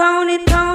pony, pony,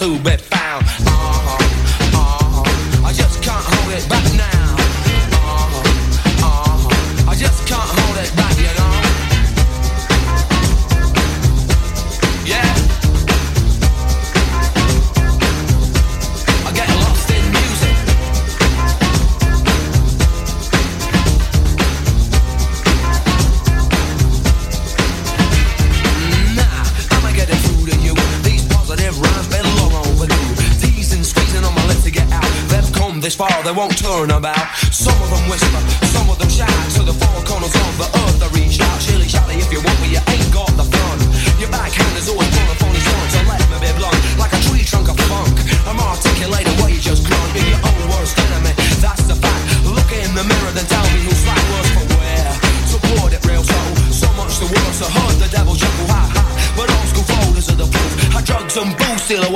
too, bad.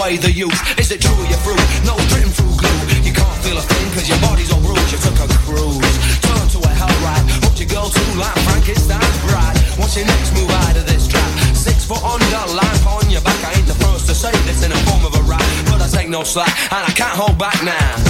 away the youth. Is it true you're through? No written through glue. You can't feel a thing cause your body's on rules. You took a cruise, turned to a hell ride. Hooked your girl to like Frankenstein's bride. What's your next move out of this trap? Six foot under, life on your back. I ain't the first to say this in the form of a rap. But I take no slack and I can't hold back now.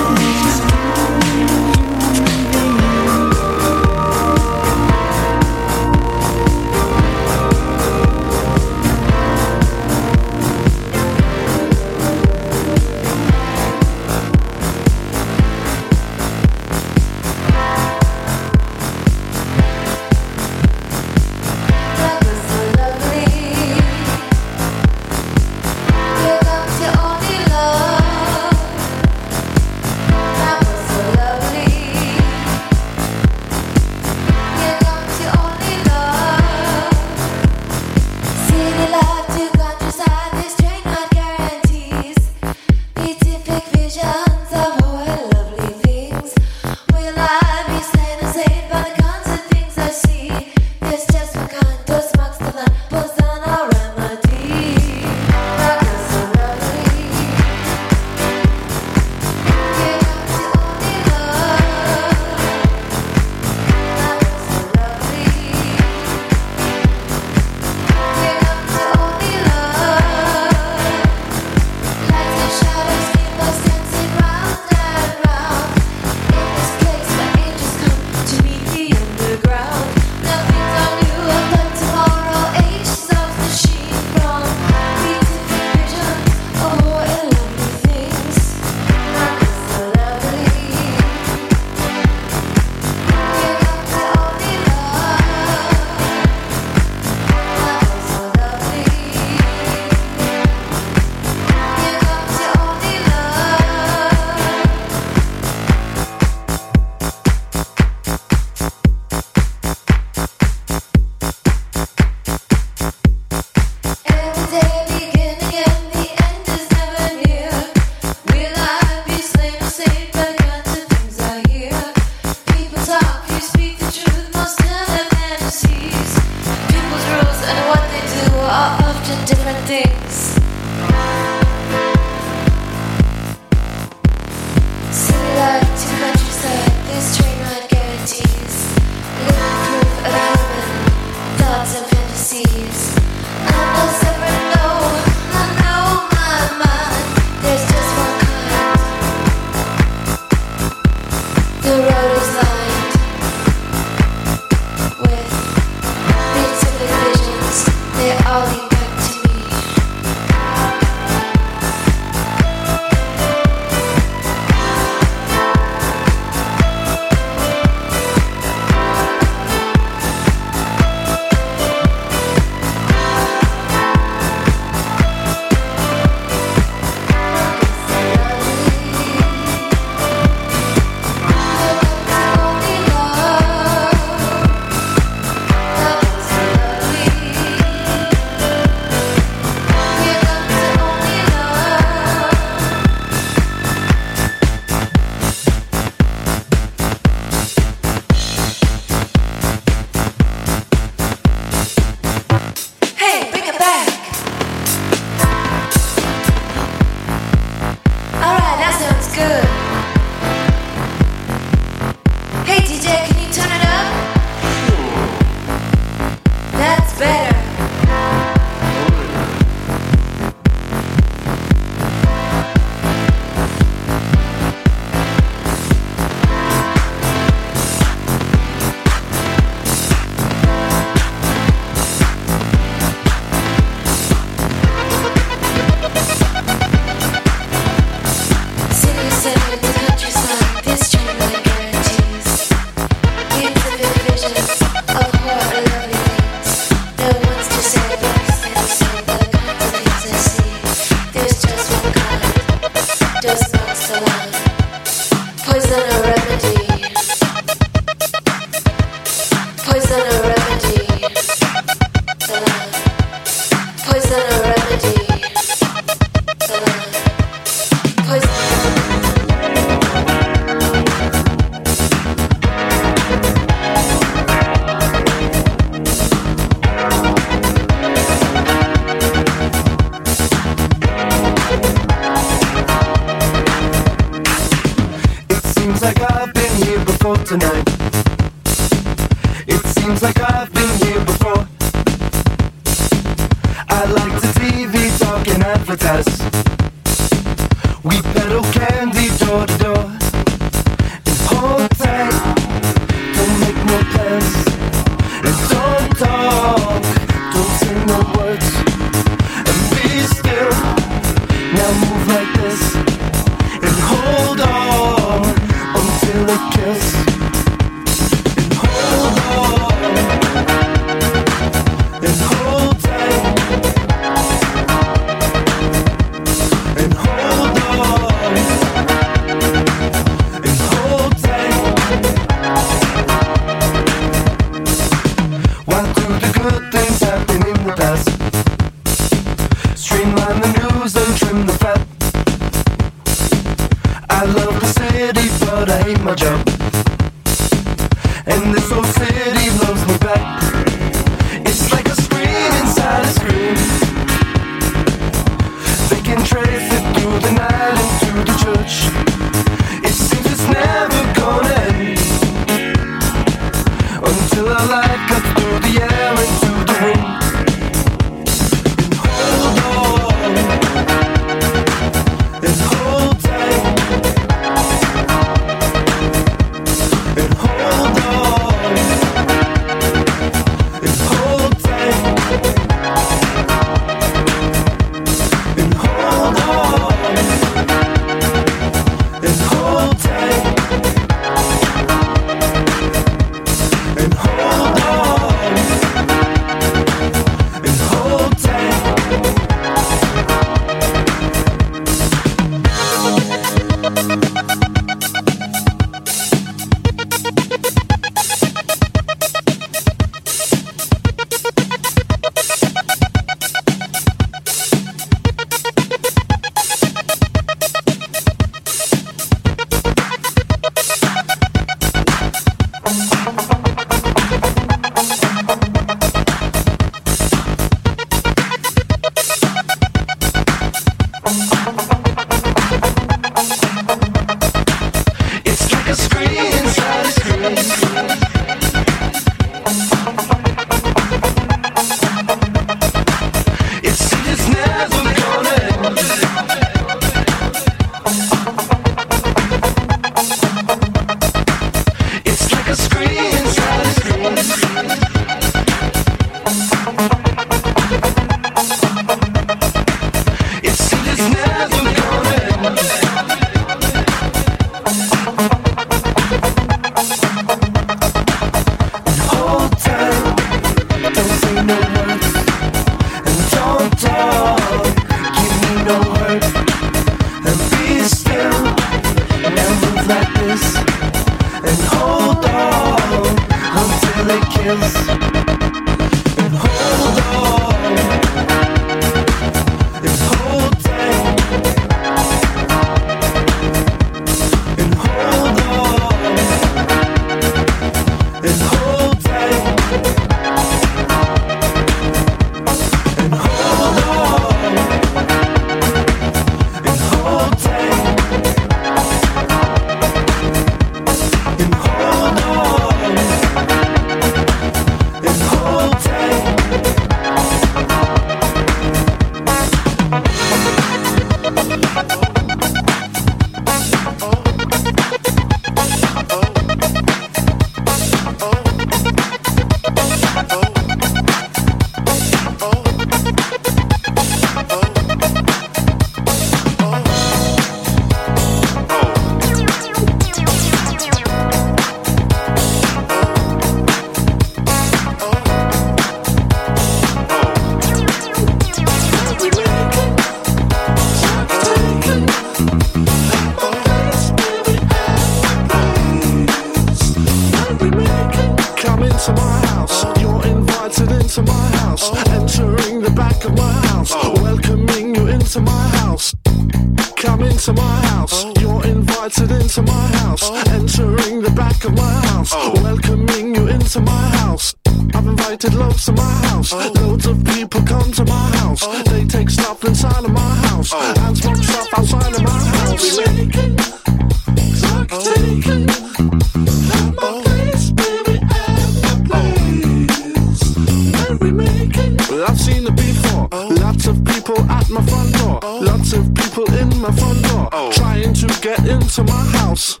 Lots of people in my front door oh. trying to get into my house.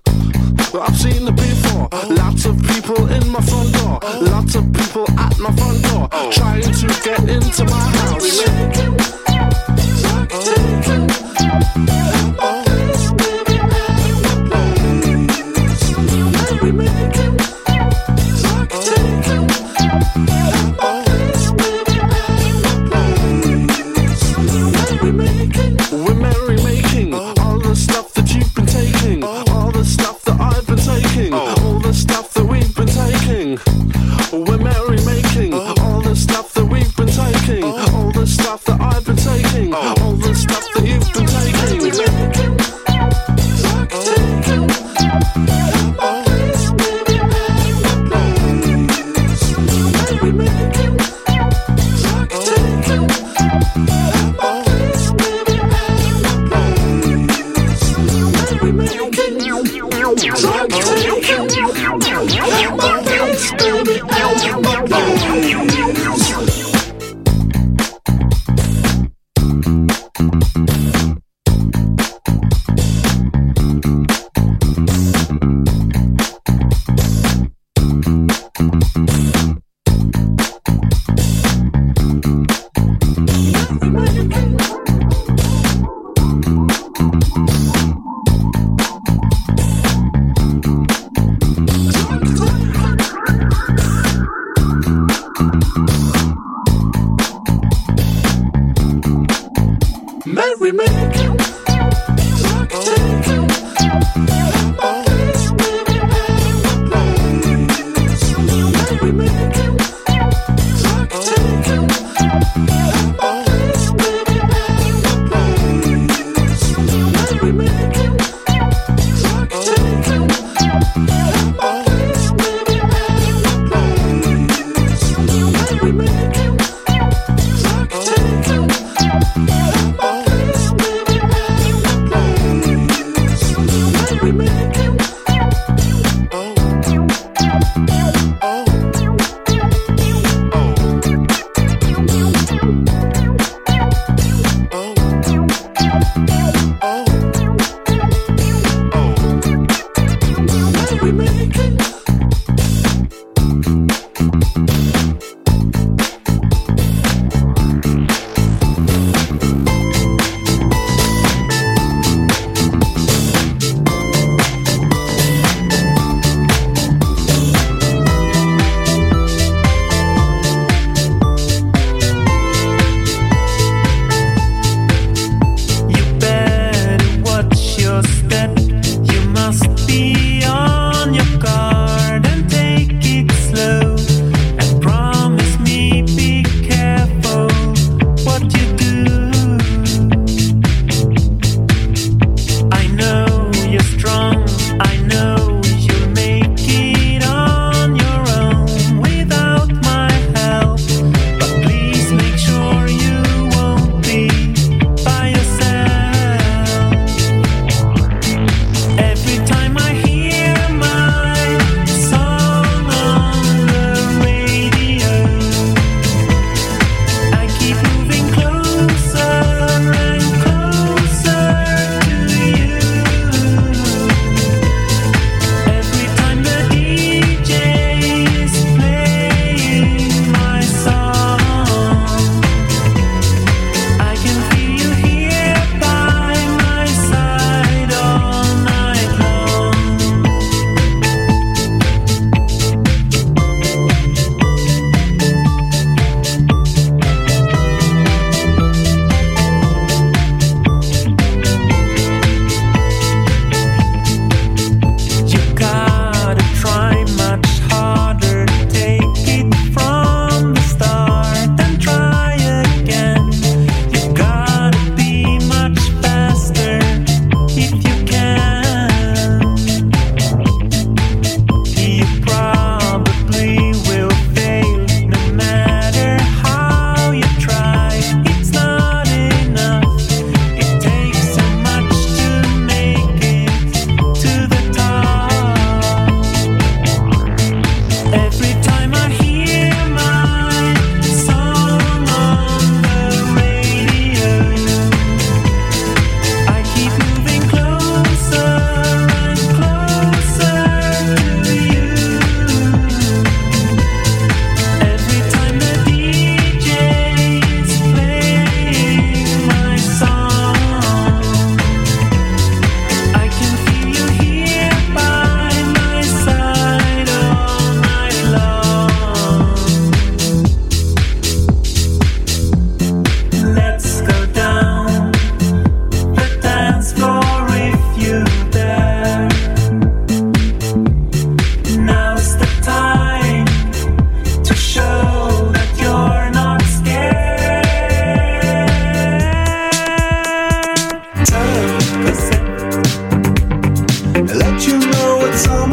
Well, I've seen it before. Oh. Lots of people in my front door. Oh. Lots of people at my front door trying to get into my house.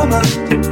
My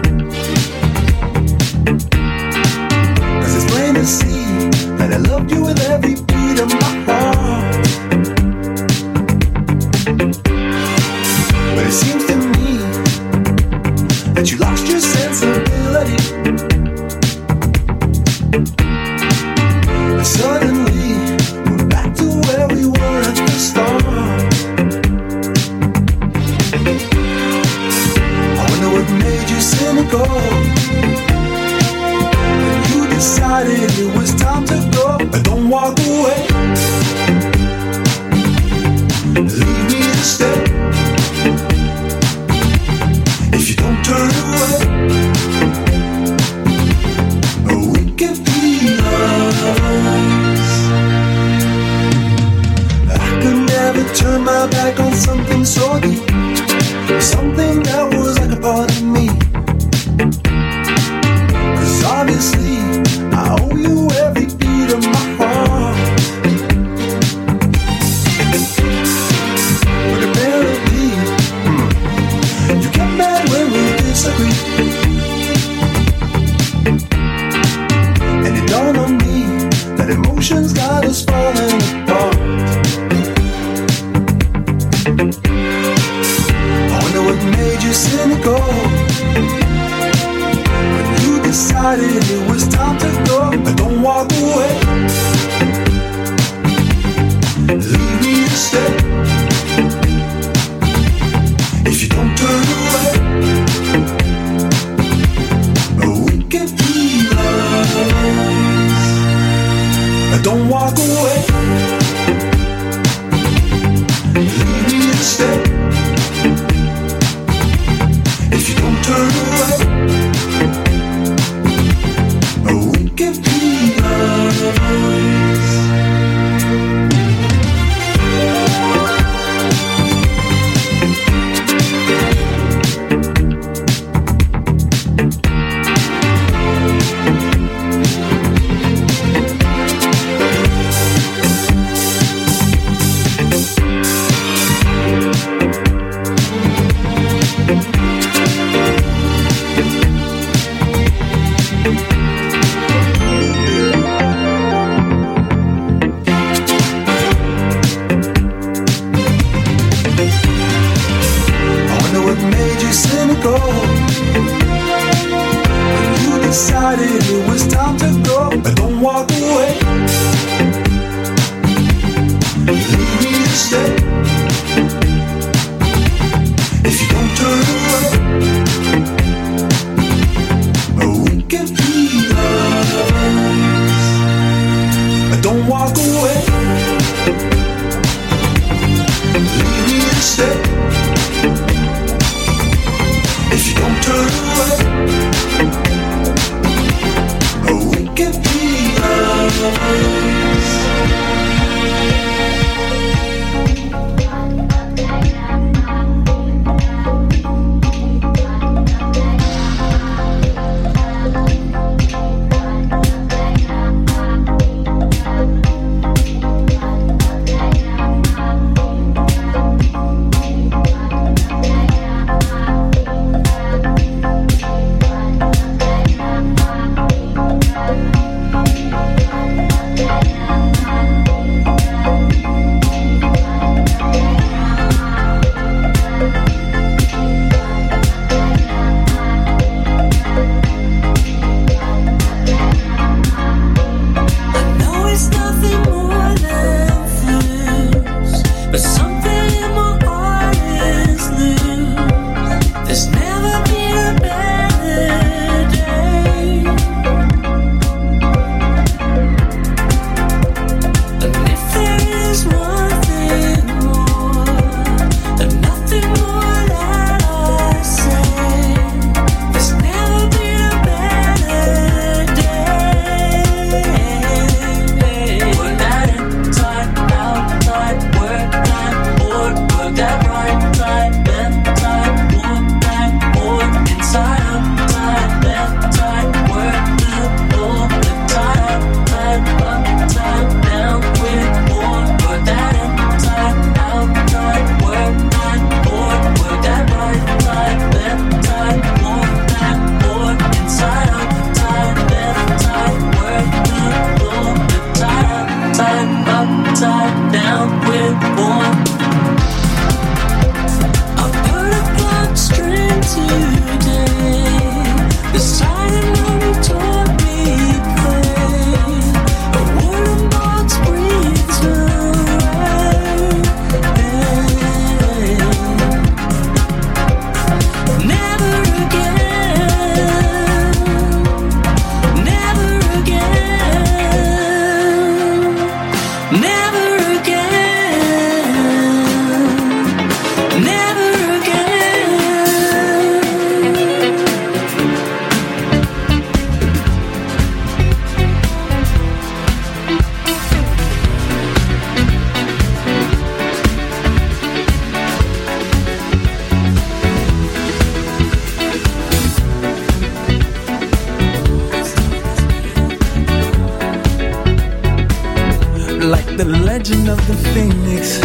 legend of the phoenix.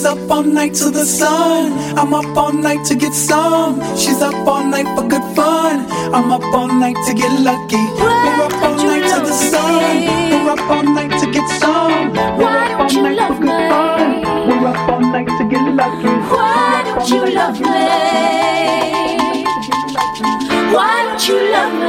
She's up all night to the sun. I'm up all night to get some. She's up all night for good fun. I'm up all night to get lucky. We're up all night to the sun. We're up all night to get some. We're up all night for good fun. We're up all night to get lucky. Why don't you love me? Why don't you love me?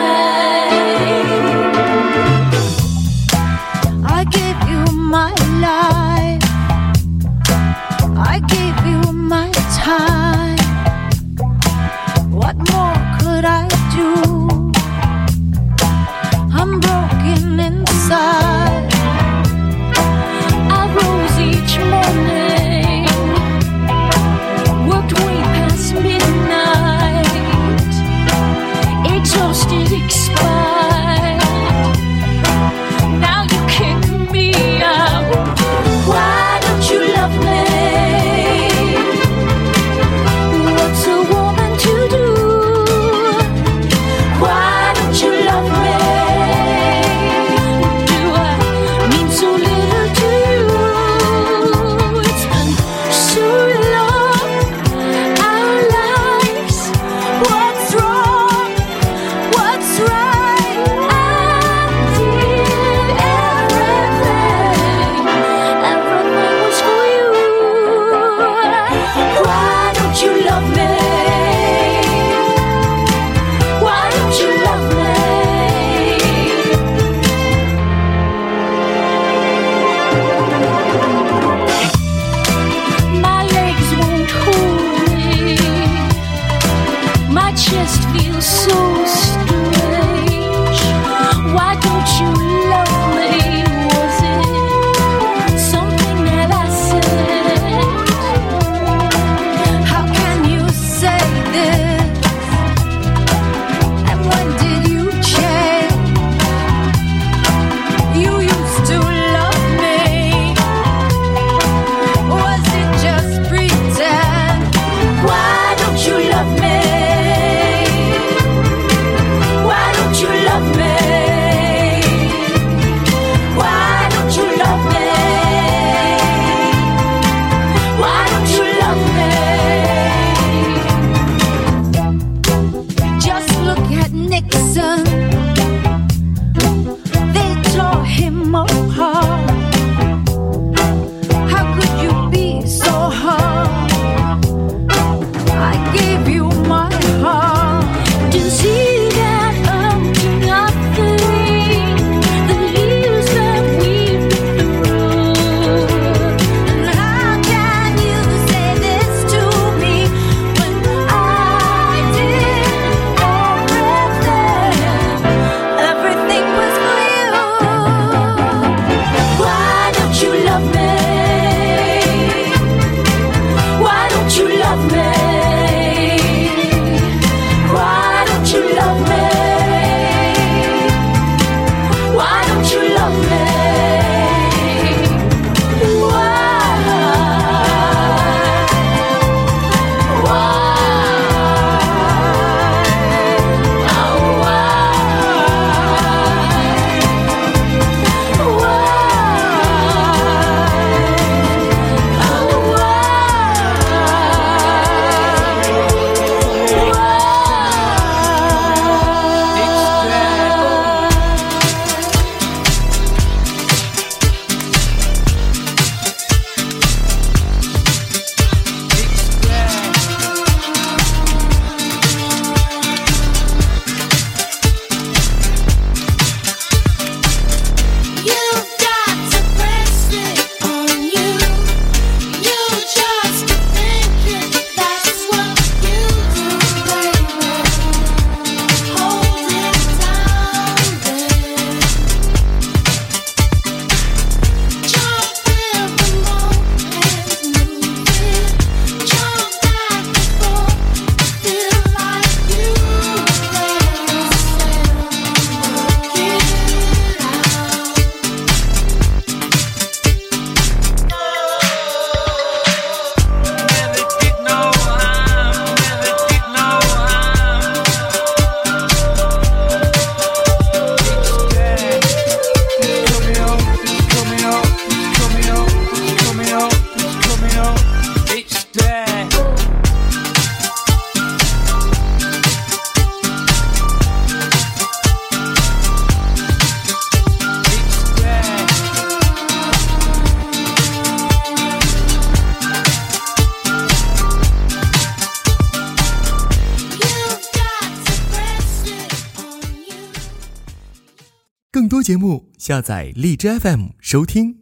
节目，下载荔枝 FM 收听。